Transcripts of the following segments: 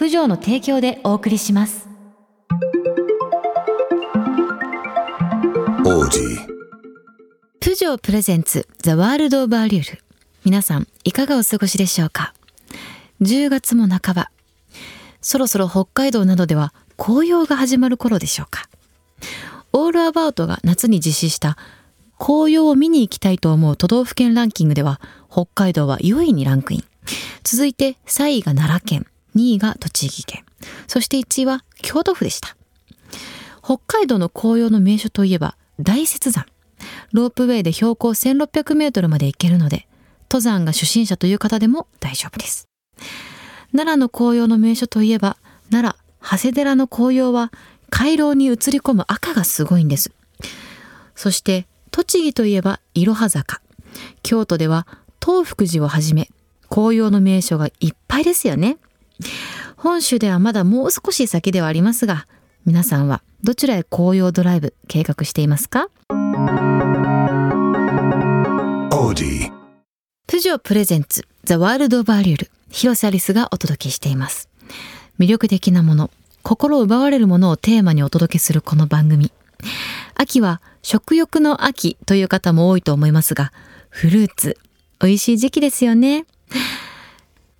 プジョーの提供でお送りします。Audi. プジョープレゼンツザワールドオブアリュール。皆さんいかがお過ごしでしょうか？10月も半ば。そろそろ北海道などでは紅葉が始まる頃でしょうか？オールアバウトが夏に実施した紅葉を見に行きたいと思う都道府県ランキングでは北海道は4位にランクイン。続いて3位が奈良県2位が栃木県そして1位は京都府でした北海道の紅葉の名所といえば大雪山ロープウェイで標高1600メートルまで行けるので、登山が初心者という方でも大丈夫です。奈良の紅葉の名所といえば、奈良、長谷寺の紅葉は、回廊に映り込む赤がすごいんです。そして、栃木といえば、いろは坂。京都では、東福寺をはじめ、紅葉の名所がいっぱいですよね。本州ではまだもう少し先ではありますが、皆さんはどちらへ紅葉ドライブ計画していますか？プジョープレゼンツザワールドオブアリュール広瀬アリスがお届けしています。魅力的なもの心を奪われるものをテーマにお届けするこの番組。秋は食欲の秋という方も多いと思いますがフルーツ美味しい時期ですよね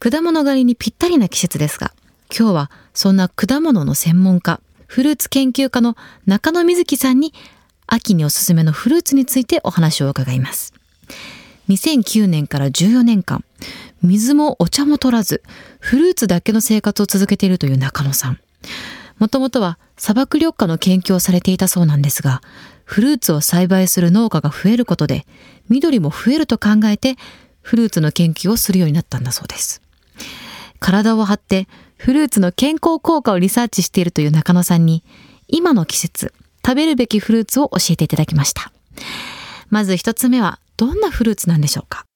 果物狩りにぴったりな季節ですが今日はそんな果物の専門家フルーツ研究家の中野瑞希さんに秋におすすめのフルーツについてお話を伺います。2009年から14年間水もお茶も取らずフルーツだけの生活を続けているという中野さん。もともとは砂漠緑化の研究をされていたそうなんですがフルーツを栽培する農家が増えることで緑も増えると考えてフルーツの研究をするようになったんだそうです。体を張ってフルーツの健康効果をリサーチしているという中野さんに今の季節食べるべきフルーツを教えていただきましたまず一つ目はどんなフルーツなんでしょうか？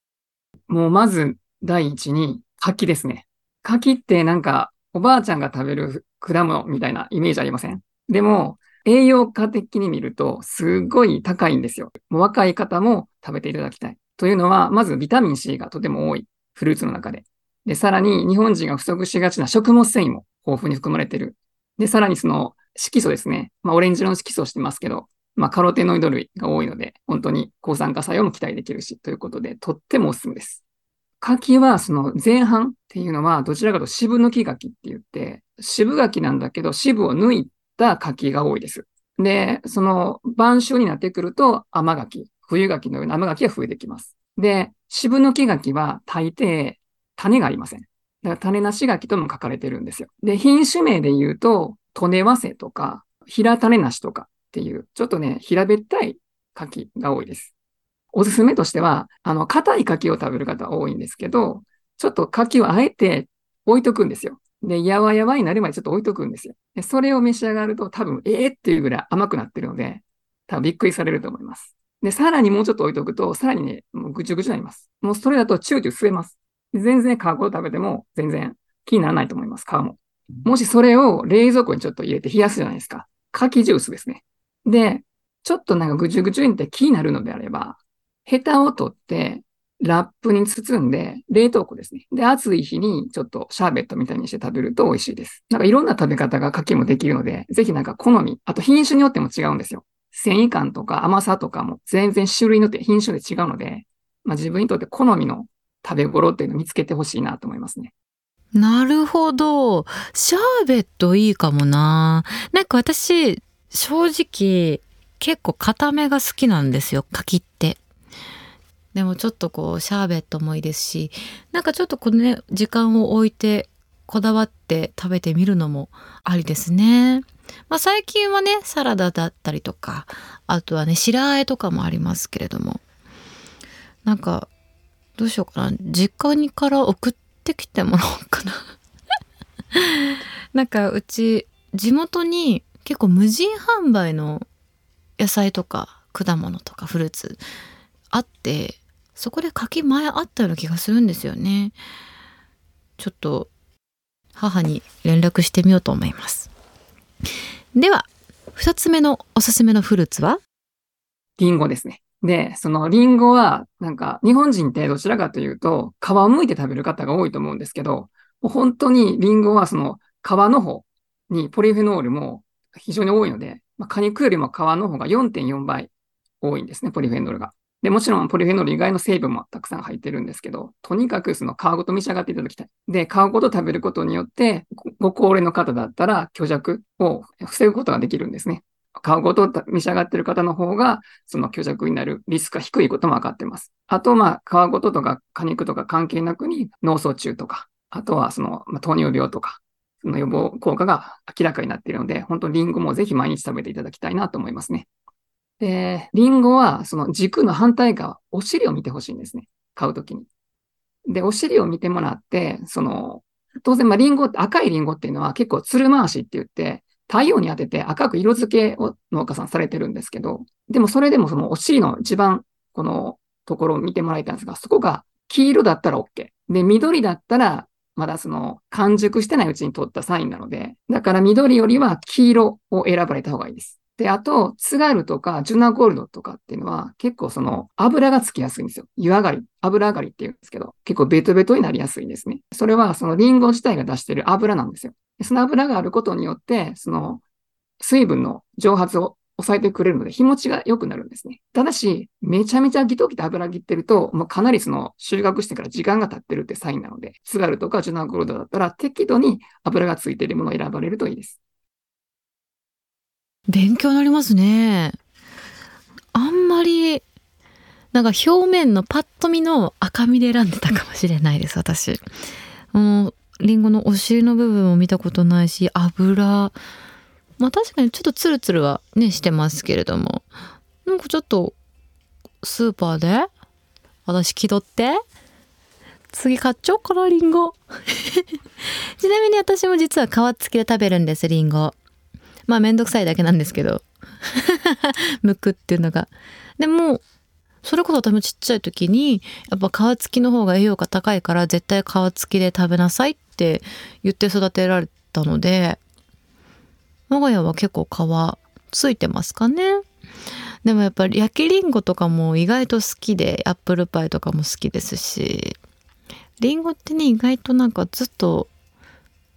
もうまず第一に柿ですね。柿ってなんかおばあちゃんが食べる果物みたいなイメージありません？でも栄養価的に見るとすごい高いんですよ。もう若い方も食べていただきたい。というのは、まずビタミン C がとても多いフルーツの中で。で、さらに日本人が不足しがちな食物繊維も豊富に含まれている。で、さらにその色素ですね。まあオレンジ色の色素をしてますけど、まあ、カロテノイド類が多いので、本当に抗酸化作用も期待できるし、ということで、とってもおすすめです。柿は、その前半っていうのは、どちらかというと渋抜き柿って言って、渋柿なんだけど、渋を抜いた柿が多いです。で、その晩秋になってくると、甘柿、冬柿のような甘柿が増えてきます。で、渋抜き柿は大抵種がありません。だから種なし柿とも書かれてるんですよ。で、品種名で言うと、利根早生とか、平種なしとか、っていう、ちょっとね、平べったい柿が多いです。おすすめとしては、あの、硬い柿を食べる方多いんですけど、ちょっと柿をあえて置いとくんですよ。で、やわやわになるまでちょっと置いとくんですよ。で、それを召し上がると多分、ええー、っていうぐらい甘くなってるので、多分びっくりされると思います。で、さらにもうちょっと置いとくと、さらにね、ぐちゅぐちゅになります。もうそれだとチューチュー吸えます。全然皮を食べても全然気にならないと思います、皮も。もしそれを冷蔵庫にちょっと入れて冷やすじゃないですか。柿ジュースですね。で、ちょっとなんかぐちゅぐちゅにって気になるのであれば、ヘタを取って、ラップに包んで、冷凍庫ですね。で、暑い日にちょっとシャーベットみたいにして食べると美味しいです。なんかいろんな食べ方が柿もできるので、ぜひなんか好み、あと品種によっても違うんですよ。繊維感とか甘さとかも全然種類によって品種で違うので、まあ自分にとって好みの食べ頃っていうのを見つけてほしいなと思いますね。なるほど。シャーベットいいかもな。なんか私、正直、結構固めが好きなんですよ、柿って。でもちょっとこう、シャーベットもいいですし、なんかちょっとこのね、時間を置いて、こだわって食べてみるのもありですね。まあ最近はね、サラダだったりとか、あとはね、白あえとかもありますけれども、なんか、どうしようかな。実家にから送ってきてもらおうかな。なんかうち、地元に結構無人販売の野菜とか果物とかフルーツあってそこで柿前あったような気がするんですよねちょっと母に連絡してみようと思いますでは2つ目のおすすめのフルーツは？リンゴですね。で、そのリンゴは、なんか、日本人ってどちらかというと、皮を剥いて食べる方が多いと思うんですけど、もう本当にリンゴはその皮の方にポリフェノールも非常に多いので、まあ、果肉よりも皮の方が4.4倍多いんですね、ポリフェノールが。で、もちろんポリフェノール以外の成分もたくさん入ってるんですけど、とにかくその皮ごと召し上がっていただきたい。で、皮ごと食べることによって、ご高齢の方だったら虚弱を防ぐことができるんですね。皮ごと召し上がってる方の方が、その虚弱になるリスクが低いことも分かってます。あと、まあ、皮ごととか果肉とか関係なくに脳卒中とか、あとはその、まあ、糖尿病とか、その予防効果が明らかになっているので、本当リンゴもぜひ毎日食べていただきたいなと思いますね。で、リンゴはその軸の反対側、お尻を見てほしいんですね。買うときに。で、お尻を見てもらって、その、当然、まあ、リンゴって、赤いリンゴっていうのは結構つる回しって言って、太陽に当てて赤く色付けを農家さんされてるんですけど、でもそれでもそのお尻の一番このところを見てもらいたいんですが、そこが黄色だったら OK。で、緑だったらまだその完熟してないうちに取ったサインなので、だから緑よりは黄色を選ばれた方がいいです。で、あと、津軽とかジュナゴールドとかっていうのは結構その油がつきやすいんですよ。湯上がり、油上がりって言うんですけど、結構ベトベトになりやすいんですね。それはそのリンゴ自体が出している油なんですよ。その油があることによって、その水分の蒸発を抑えてくれるので、日持ちが良くなるんですね。ただし、めちゃめちゃギトギト油切ってると、もうかなりその収穫してから時間が経ってるってサインなので、津軽とかジュナゴールドだったら適度に油がついているものを選ばれるといいです。勉強になりますね。あんまり、なんか表面のパッと見の赤みで選んでたかもしれないです、私。もう、リンゴのお尻の部分を見たことないし、油、まあ確かにちょっとツルツルはねしてますけれどもなんかちょっとスーパーで私気取って次買っちゃおうかなリンゴ ちなみに私も実は皮付きで食べるんですリンゴまあめんどくさいだけなんですけど。剥くっていうのが。でもそれこそ私もちっちゃい時にやっぱ皮付きの方が栄養価高いから絶対皮付きで食べなさいって言って育てられたので我が家は結構皮ついてますかね。でもやっぱり焼きりんごとかも意外と好きでアップルパイとかも好きですし。りんごってね意外となんかずっと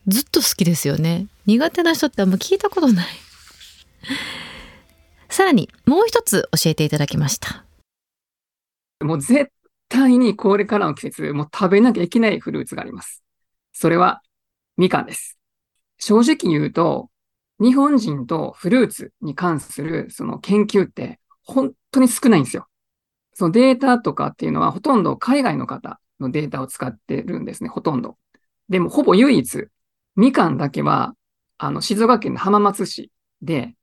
ずっと好きですよね。苦手な人ってあんま聞いたことない さらにもう一つ教えていただきましたもう絶対にこれからの季節もう食べなきゃいけないフルーツがありますそれはみかんです正直言うと日本人とフルーツに関するその研究って本当に少ないんですよ。そのデータとかっていうのはほとんど海外の方のデータを使ってるんですね、ほとんど。でもほぼ唯一、みかんだけは、あの、静岡県の浜松市で、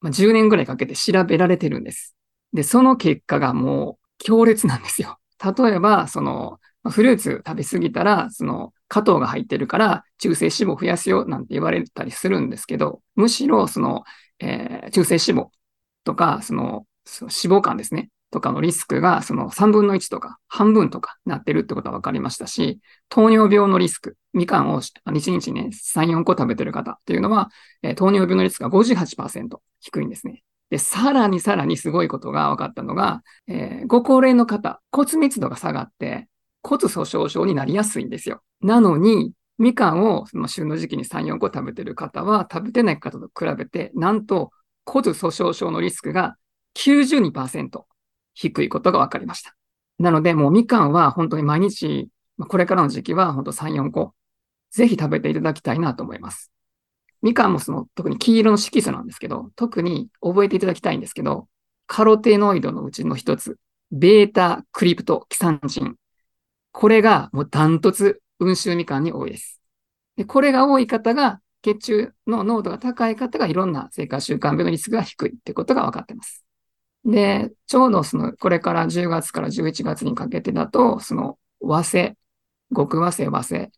まあ、10年ぐらいかけて調べられてるんです。で、その結果がもう強烈なんですよ。例えば、その、フルーツ食べ過ぎたら、その、加糖が入ってるから中性脂肪増やすよなんて言われたりするんですけど、むしろその、えー、中性脂肪とか、その、その脂肪肝ですね。とかのリスクがその3分の1とか半分とかなってるってことは分かりましたし、糖尿病のリスク、みかんを1日ね、3、4個食べてる方っていうのは、えー、糖尿病のリスクが58%低いんですね。で、さらにさらにすごいことが分かったのが、えー、ご高齢の方、骨密度が下がって、骨粗鬆症になりやすいんですよ。なのに、みかんをその旬の時期に3、4個食べてる方は、食べてない方と比べて、なんと骨粗鬆症のリスクが92%低いことが分かりました。なので、もうみかんは本当に毎日、これからの時期は本当3、4個ぜひ食べていただきたいなと思います。みかんもその特に黄色の色素なんですけど、特に覚えていただきたいんですけど、カロテノイドのうちの一つ、ベータクリプトキサンチン。これがもうダントツ温州みかんに多いです。で、これが多い方が、血中の濃度が高い方がいろんな生活習慣病のリスクが低いってことが分かってます。で、ちょうどその、これから10月から11月にかけてだと、その和製、極和製和製。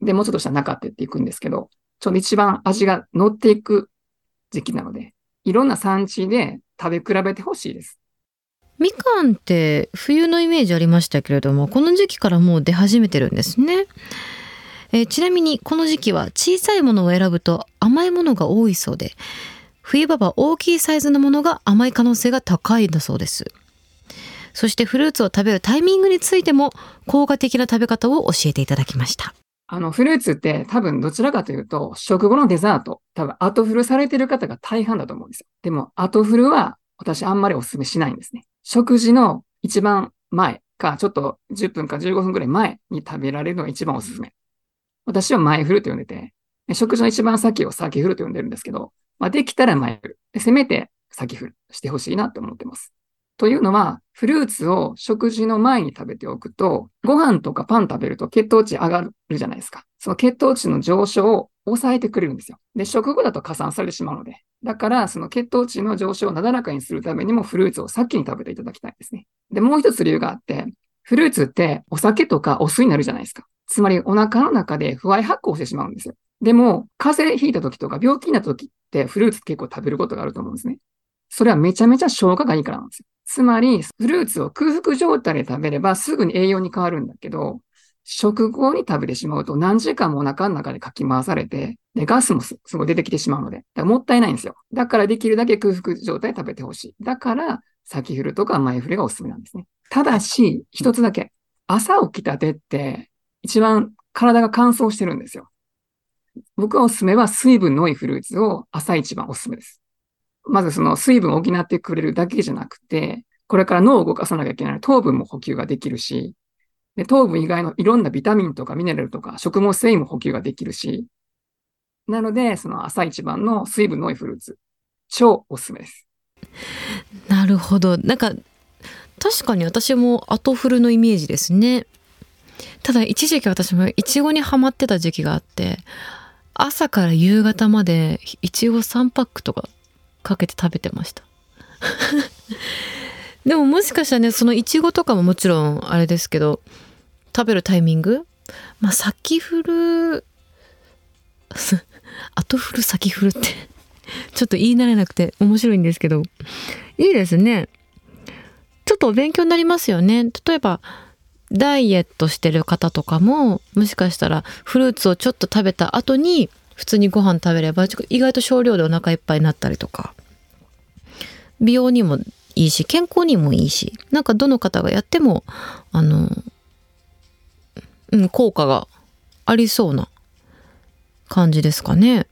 で、もうちょっとしたら中ってっていくんですけど、ちょうど一番味が乗っていく時期なので、いろんな産地で食べ比べてほしいです。みかんって冬のイメージありましたけれどもこの時期からもう出始めてるんですね、えちなみにこの時期は小さいものを選ぶと甘いものが多いそうで冬場は大きいサイズのものが甘い可能性が高いんだそうですそしてフルーツを食べるタイミングについても効果的な食べ方を教えていただきましたあの、フルーツって多分どちらかというと、食後のデザート、多分後フルされてる方が大半だと思うんですよ。でも、後フルは私あんまりお勧めしないんですね。食事の一番前か、ちょっと10分か15分ぐらい前に食べられるのが一番おすすめ。私は前フルと呼んでて、食事の一番先を先フルと呼んでるんですけど、まあ、できたら前フル。でせめて先フルしてほしいなと思ってます。というのは、フルーツを食事の前に食べておくと、ご飯とかパン食べると血糖値上がるじゃないですか。その血糖値の上昇を抑えてくれるんですよ。で、食後だと加算されてしまうので。だから、その血糖値の上昇をなだらかにするためにもフルーツを先に食べていただきたいですね。で、もう一つ理由があって、フルーツってお酒とかお酢になるじゃないですか。つまりお腹の中で不愛発酵してしまうんですよ。でも、風邪ひいた時とか病気になった時ってフルーツ結構食べることがあると思うんですね。それはめちゃめちゃ消化がいいからなんですよ。つまり、フルーツを空腹状態で食べればすぐに栄養に変わるんだけど、食後に食べてしまうと何時間もお腹の中でかき回されて、で、ガスもすごい出てきてしまうので、もったいないんですよ。だからできるだけ空腹状態で食べてほしい。だから、先フルとか前フルがおすすめなんですね。ただし、一つだけ。朝起きたてって、一番体が乾燥してるんですよ。僕はおすすめは水分の多いフルーツを朝一番おすすめです。まずその水分を補ってくれるだけじゃなくて、これから脳を動かさなきゃいけない糖分も補給ができるし、で糖分以外のいろんなビタミンとかミネラルとか食物繊維も補給ができるし、なので、その朝一番の水分の多いフルーツ、超おすすめです。なるほどなんか確かに私も後フルのイメージですねただ一時期私もイチゴにハマってた時期があって朝から夕方までイチゴ3パックとかかけて食べてました。でももしかしたらねそのイチゴとかももちろんあれですけど食べるタイミング？まあ先フル 後フル先フルってちょっと言い慣れなくて面白いんですけど。いいですね。ちょっとお勉強になりますよね。例えばダイエットしてる方とかももしかしたらフルーツをちょっと食べた後に普通にご飯食べれば意外と少量でお腹いっぱいになったりとか美容にもいいし健康にもいいしなんかどの方がやってもあのうん効果がありそうな感じですかね。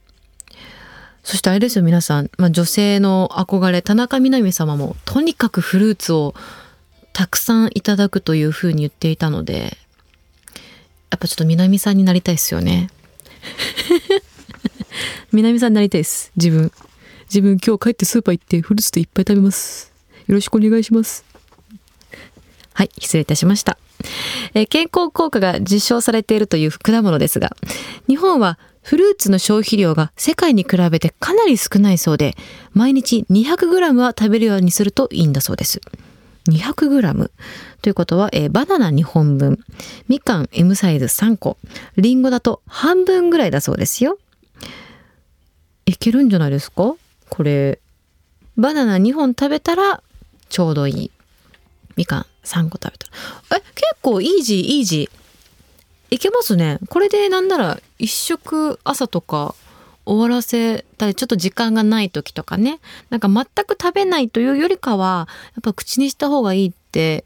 そしてあれですよ皆さん、まあ、女性の憧れ田中みな実様もとにかくフルーツをたくさんいただくというふうに言っていたのでやっぱちょっと南さんになりたいですよね。南さんになりたいです自分。自分今日帰ってスーパー行ってフルーツでいっぱい食べます。よろしくお願いします。はい失礼いたしました。えー健康効果が実証されているという果物ですが日本はフルーツの消費量が世界に比べてかなり少ないそうで毎日 200g は食べるようにするといいんだそうです。200g ということは、えーバナナ2本分。みかん M サイズ3個。りんごだと半分ぐらいだそうですよ。いけるんじゃないですか？これ。バナナ2本食べたらちょうどいい。みかん3個食べたら。え結構イージーイージー。いけますね。これでなんなら一食朝とか終わらせたりちょっと時間がない時とかね。なんか全く食べないというよりかはやっぱ口にした方がいいって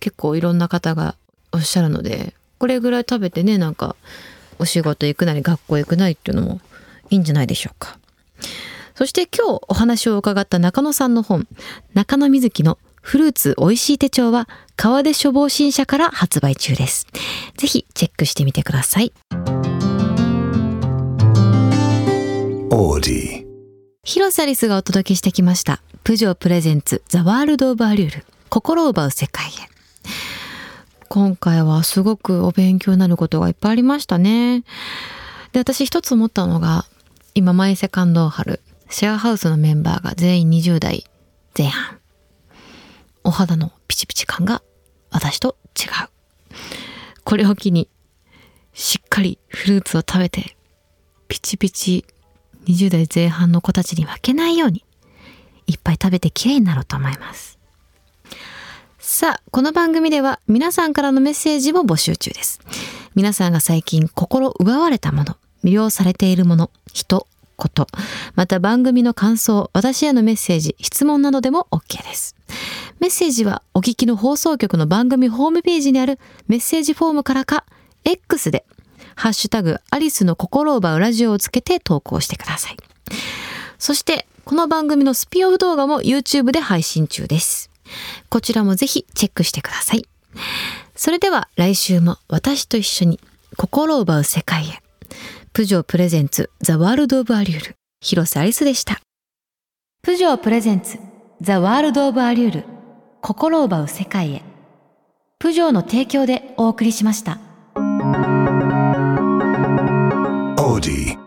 結構いろんな方がおっしゃるのでこれぐらい食べてねなんかお仕事行くなり学校行くなりっていうのもいいんじゃないでしょうか。そして今日お話を伺った中野さんの本中野瑞希のフルーツ美味しい手帳は川出処方新社から発売中です。ぜひチェックしてみてください。Audi. 広瀬アリスがお届けしてきました。プジョープレゼンツザワールドオブアリュール心を奪う世界へ。今回はすごくお勉強になることがいっぱいありましたね。で、私一つ思ったのが、今マイセカンドを張るシェアハウスのメンバーが全員20代前半。お肌のピチピチ感が私と違う。これを機にしっかりフルーツを食べてピチピチ20代前半の子たちに負けないようにいっぱい食べてきれいになろうと思います。さあ、この番組では皆さんからのメッセージも募集中です。皆さんが最近心奪われたもの、魅了されているもの、人、こと、また番組の感想、私へのメッセージ、質問などでも OK です。メッセージはお聞きの放送局の番組ホームページにあるメッセージフォームからか、X で、ハッシュタグ、アリスの心を奪うラジオをつけて投稿してください。そして、この番組のスピンオフ動画も YouTube で配信中です。こちらもぜひチェックしてください。それでは来週も私と一緒に心を奪う世界へ。プジョープレゼンツザワールドオブアリュール広瀬アリスでした。プジョープレゼンツザワールドオブアリュール心を奪う世界へ。プジョーの提供でお送りしました。Rudi.